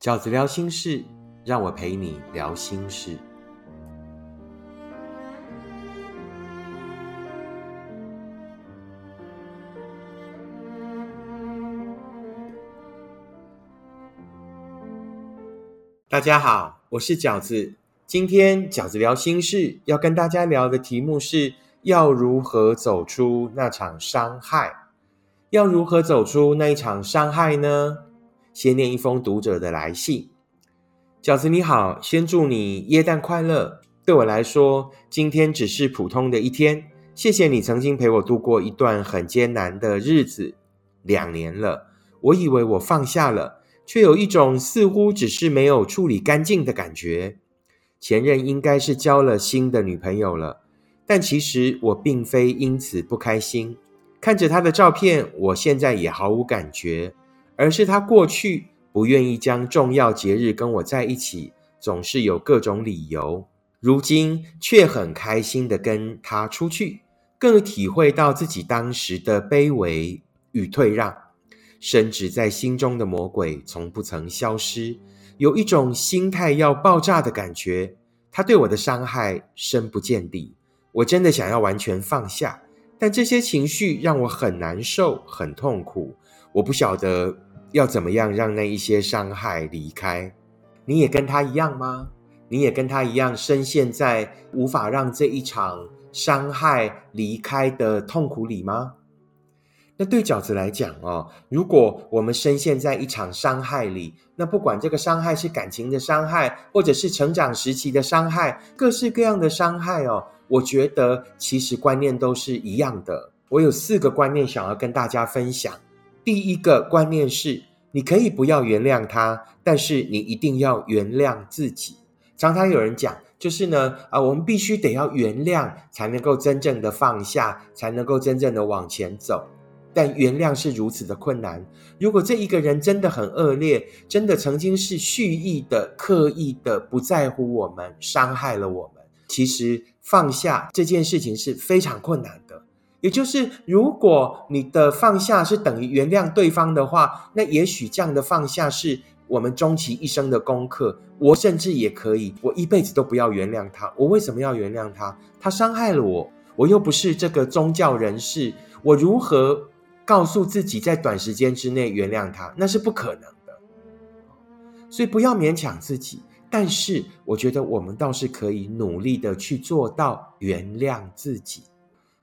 饺子聊心事，让我陪你聊心事。大家好，我是饺子。今天饺子聊心事，要跟大家聊的题目是：要如何走出那场伤害？要如何走出那一场伤害呢？先念一封读者的来信。饺子你好，先祝你耶诞快乐。对我来说，今天只是普通的一天。谢谢你曾经陪我度过一段很艰难的日子，两年了。我以为我放下了。却有一种似乎只是没有处理干净的感觉。前任应该是交了新的女朋友了，但其实我并非因此不开心。看着他的照片，我现在也毫无感觉，而是他过去不愿意将重要节日跟我在一起，总是有各种理由。如今却很开心的跟他出去，更体会到自己当时的卑微与退让。深植在心中的魔鬼从不曾消失，有一种心态要爆炸的感觉。他对我的伤害深不见底，我真的想要完全放下，但这些情绪让我很难受、很痛苦。我不晓得要怎么样让那一些伤害离开。你也跟他一样吗？你也跟他一样深陷在无法让这一场伤害离开的痛苦里吗？那对饺子来讲哦，如果我们深陷在一场伤害里，那不管这个伤害是感情的伤害，或者是成长时期的伤害，各式各样的伤害哦，我觉得其实观念都是一样的。我有四个观念想要跟大家分享。第一个观念是，你可以不要原谅他，但是你一定要原谅自己。常常有人讲，就是呢，啊，我们必须得要原谅，才能够真正的放下，才能够真正的往前走。但原谅是如此的困难。如果这一个人真的很恶劣，真的曾经是蓄意的、刻意的不在乎我们，伤害了我们，其实放下这件事情是非常困难的。也就是，如果你的放下是等于原谅对方的话，那也许这样的放下是我们终其一生的功课。我甚至也可以，我一辈子都不要原谅他。我为什么要原谅他？他伤害了我，我又不是这个宗教人士，我如何？告诉自己在短时间之内原谅他，那是不可能的。所以不要勉强自己。但是我觉得我们倒是可以努力的去做到原谅自己，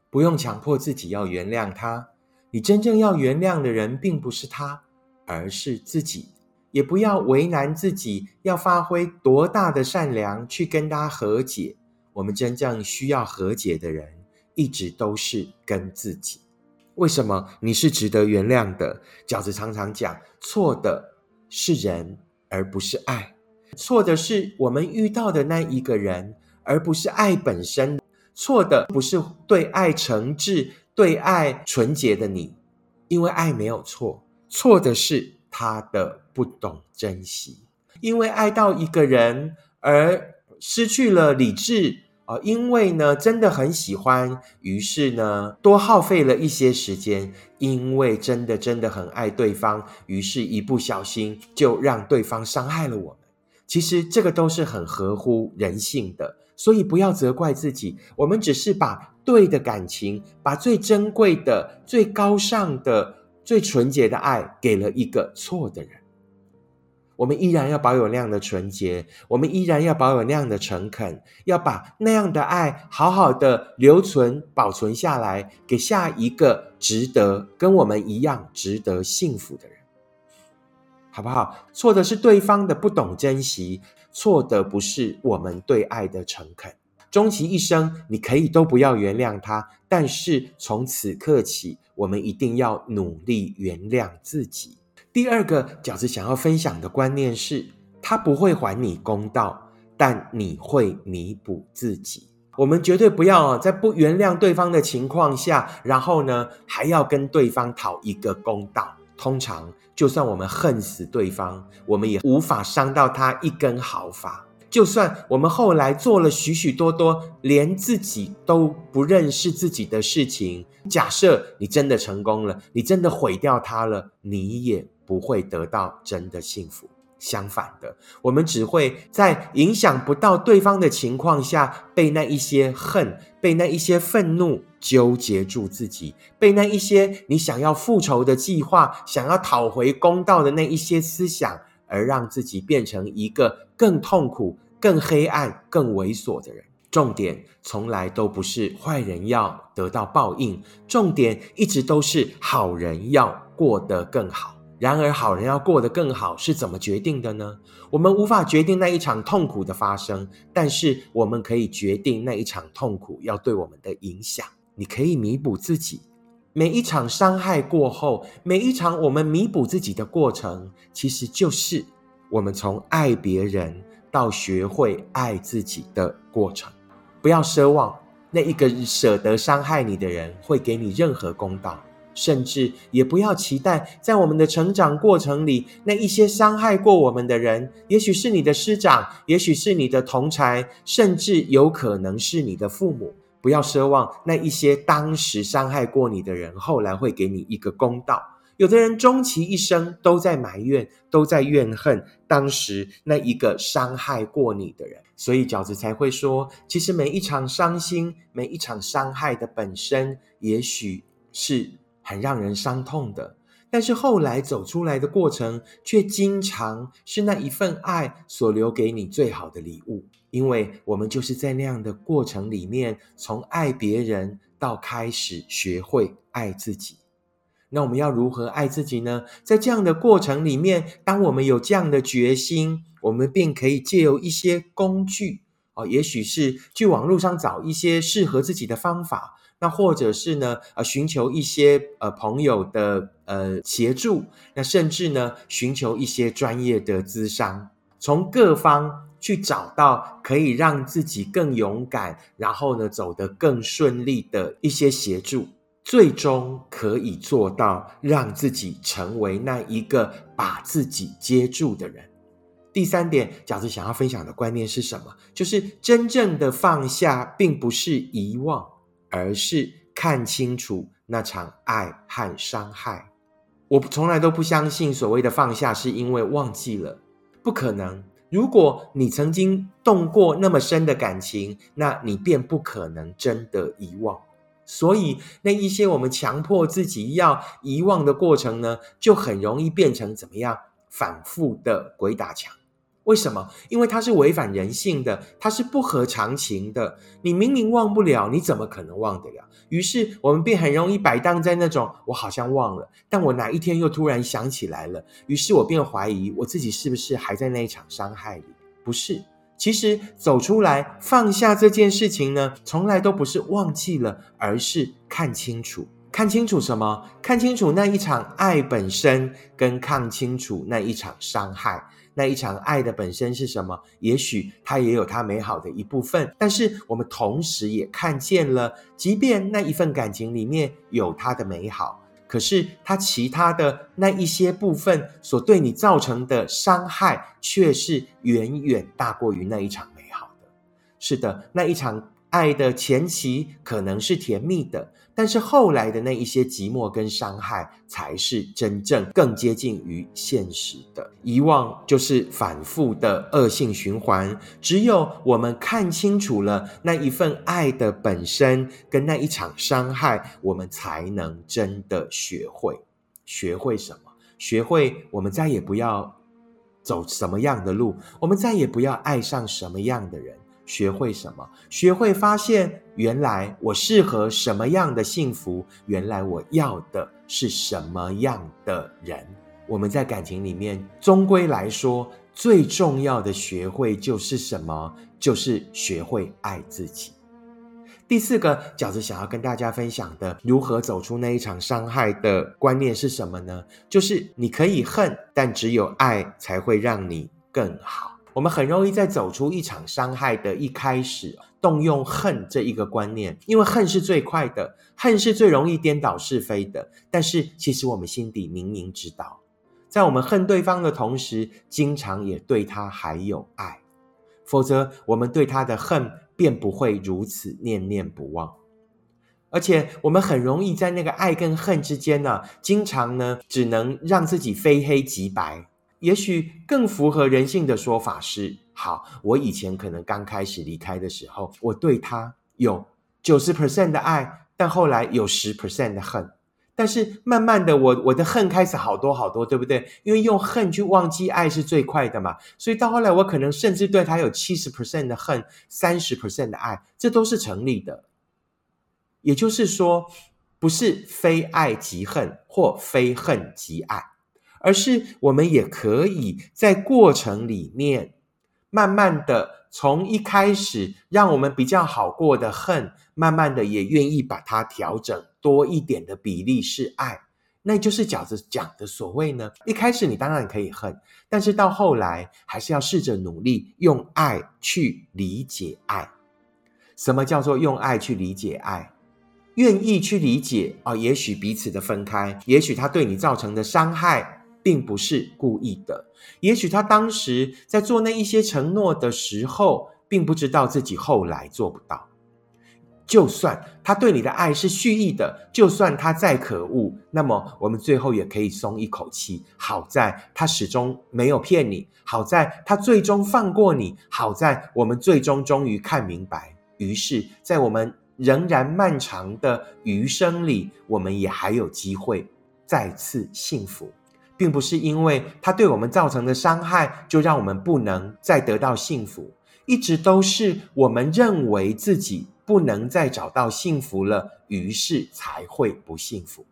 不用强迫自己要原谅他。你真正要原谅的人并不是他，而是自己。也不要为难自己，要发挥多大的善良去跟他和解。我们真正需要和解的人，一直都是跟自己。为什么你是值得原谅的？饺子常常讲，错的是人，而不是爱；错的是我们遇到的那一个人，而不是爱本身；错的不是对爱诚挚、对爱纯洁的你，因为爱没有错；错的是他的不懂珍惜，因为爱到一个人而失去了理智。啊，因为呢，真的很喜欢，于是呢，多耗费了一些时间。因为真的真的很爱对方，于是一不小心就让对方伤害了我们。其实这个都是很合乎人性的，所以不要责怪自己。我们只是把对的感情，把最珍贵的、最高尚的、最纯洁的爱，给了一个错的人。我们依然要保有那样的纯洁，我们依然要保有那样的诚恳，要把那样的爱好好的留存、保存下来，给下一个值得跟我们一样值得幸福的人，好不好？错的是对方的不懂珍惜，错的不是我们对爱的诚恳。终其一生，你可以都不要原谅他，但是从此刻起，我们一定要努力原谅自己。第二个饺子想要分享的观念是，他不会还你公道，但你会弥补自己。我们绝对不要在不原谅对方的情况下，然后呢还要跟对方讨一个公道。通常，就算我们恨死对方，我们也无法伤到他一根毫发。就算我们后来做了许许多多连自己都不认识自己的事情，假设你真的成功了，你真的毁掉他了，你也。不会得到真的幸福。相反的，我们只会在影响不到对方的情况下，被那一些恨、被那一些愤怒纠结住自己，被那一些你想要复仇的计划、想要讨回公道的那一些思想，而让自己变成一个更痛苦、更黑暗、更猥琐的人。重点从来都不是坏人要得到报应，重点一直都是好人要过得更好。然而，好人要过得更好是怎么决定的呢？我们无法决定那一场痛苦的发生，但是我们可以决定那一场痛苦要对我们的影响。你可以弥补自己。每一场伤害过后，每一场我们弥补自己的过程，其实就是我们从爱别人到学会爱自己的过程。不要奢望那一个舍得伤害你的人会给你任何公道。甚至也不要期待，在我们的成长过程里，那一些伤害过我们的人，也许是你的师长，也许是你的同才，甚至有可能是你的父母。不要奢望那一些当时伤害过你的人，后来会给你一个公道。有的人终其一生都在埋怨，都在怨恨当时那一个伤害过你的人，所以饺子才会说，其实每一场伤心，每一场伤害的本身，也许是。很让人伤痛的，但是后来走出来的过程，却经常是那一份爱所留给你最好的礼物。因为我们就是在那样的过程里面，从爱别人到开始学会爱自己。那我们要如何爱自己呢？在这样的过程里面，当我们有这样的决心，我们便可以借由一些工具哦，也许是去网络上找一些适合自己的方法。那或者是呢，呃，寻求一些呃朋友的呃协助，那甚至呢，寻求一些专业的咨商，从各方去找到可以让自己更勇敢，然后呢，走得更顺利的一些协助，最终可以做到让自己成为那一个把自己接住的人。第三点，饺子想要分享的观念是什么？就是真正的放下，并不是遗忘。而是看清楚那场爱和伤害。我从来都不相信所谓的放下是因为忘记了，不可能。如果你曾经动过那么深的感情，那你便不可能真的遗忘。所以，那一些我们强迫自己要遗忘的过程呢，就很容易变成怎么样？反复的鬼打墙。为什么？因为它是违反人性的，它是不合常情的。你明明忘不了，你怎么可能忘得了？于是我们便很容易摆荡在那种我好像忘了，但我哪一天又突然想起来了。于是我便怀疑我自己是不是还在那一场伤害里？不是，其实走出来放下这件事情呢，从来都不是忘记了，而是看清楚，看清楚什么？看清楚那一场爱本身，跟看清楚那一场伤害。那一场爱的本身是什么？也许它也有它美好的一部分，但是我们同时也看见了，即便那一份感情里面有它的美好，可是它其他的那一些部分所对你造成的伤害，却是远远大过于那一场美好的。是的，那一场。爱的前期可能是甜蜜的，但是后来的那一些寂寞跟伤害，才是真正更接近于现实的。遗忘就是反复的恶性循环。只有我们看清楚了那一份爱的本身跟那一场伤害，我们才能真的学会。学会什么？学会我们再也不要走什么样的路，我们再也不要爱上什么样的人。学会什么？学会发现，原来我适合什么样的幸福？原来我要的是什么样的人？我们在感情里面，终归来说，最重要的学会就是什么？就是学会爱自己。第四个饺子想要跟大家分享的，如何走出那一场伤害的观念是什么呢？就是你可以恨，但只有爱才会让你更好。我们很容易在走出一场伤害的一开始，动用恨这一个观念，因为恨是最快的，恨是最容易颠倒是非的。但是，其实我们心底明明知道，在我们恨对方的同时，经常也对他还有爱，否则我们对他的恨便不会如此念念不忘。而且，我们很容易在那个爱跟恨之间呢，经常呢，只能让自己非黑即白。也许更符合人性的说法是：好，我以前可能刚开始离开的时候，我对他有九十 percent 的爱，但后来有十 percent 的恨。但是慢慢的，我我的恨开始好多好多，对不对？因为用恨去忘记爱是最快的嘛。所以到后来，我可能甚至对他有七十 percent 的恨，三十 percent 的爱，这都是成立的。也就是说，不是非爱即恨，或非恨即爱，而是我们也可以在过程里面，慢慢的从一开始让我们比较好过的恨，慢慢的也愿意把它调整。多一点的比例是爱，那就是饺子讲的所谓呢。一开始你当然可以恨，但是到后来还是要试着努力用爱去理解爱。什么叫做用爱去理解爱？愿意去理解啊，也许彼此的分开，也许他对你造成的伤害并不是故意的，也许他当时在做那一些承诺的时候，并不知道自己后来做不到。就算他对你的爱是蓄意的，就算他再可恶，那么我们最后也可以松一口气。好在他始终没有骗你，好在他最终放过你，好在我们最终终于看明白。于是，在我们仍然漫长的余生里，我们也还有机会再次幸福，并不是因为它对我们造成的伤害，就让我们不能再得到幸福。一直都是我们认为自己。不能再找到幸福了，于是才会不幸福，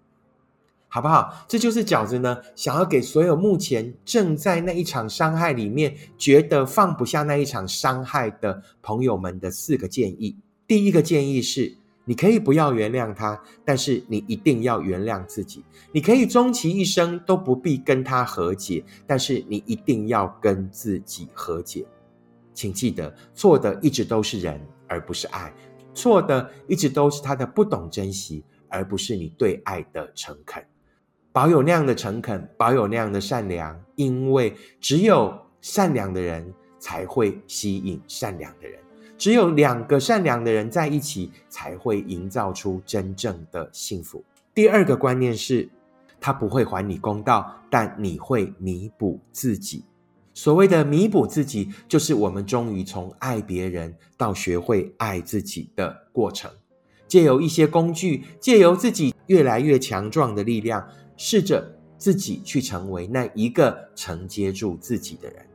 好不好？这就是饺子呢，想要给所有目前正在那一场伤害里面，觉得放不下那一场伤害的朋友们的四个建议。第一个建议是，你可以不要原谅他，但是你一定要原谅自己。你可以终其一生都不必跟他和解，但是你一定要跟自己和解。请记得，错的一直都是人，而不是爱。错的一直都是他的不懂珍惜，而不是你对爱的诚恳。保有那样的诚恳，保有那样的善良，因为只有善良的人才会吸引善良的人，只有两个善良的人在一起，才会营造出真正的幸福。第二个观念是，他不会还你公道，但你会弥补自己。所谓的弥补自己，就是我们终于从爱别人到学会爱自己的过程。借由一些工具，借由自己越来越强壮的力量，试着自己去成为那一个承接住自己的人。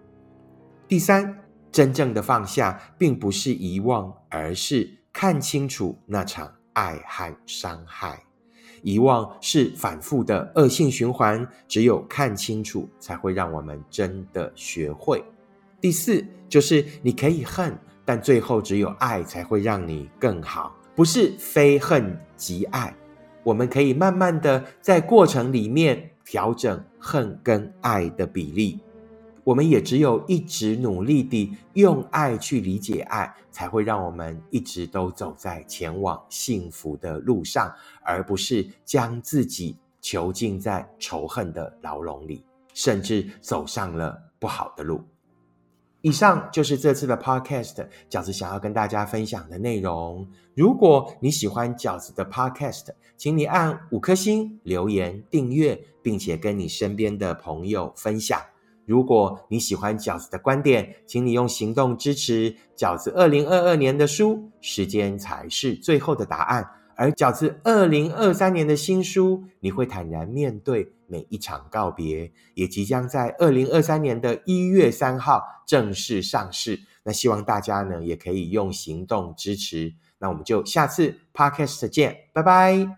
第三，真正的放下，并不是遗忘，而是看清楚那场爱和伤害。遗忘是反复的恶性循环，只有看清楚，才会让我们真的学会。第四，就是你可以恨，但最后只有爱才会让你更好，不是非恨即爱。我们可以慢慢的在过程里面调整恨跟爱的比例。我们也只有一直努力地用爱去理解爱，才会让我们一直都走在前往幸福的路上，而不是将自己囚禁在仇恨的牢笼里，甚至走上了不好的路。以上就是这次的 Podcast，饺子想要跟大家分享的内容。如果你喜欢饺子的 Podcast，请你按五颗星、留言、订阅，并且跟你身边的朋友分享。如果你喜欢饺子的观点，请你用行动支持饺子二零二二年的书。时间才是最后的答案，而饺子二零二三年的新书，你会坦然面对每一场告别，也即将在二零二三年的一月三号正式上市。那希望大家呢，也可以用行动支持。那我们就下次 podcast 见，拜拜。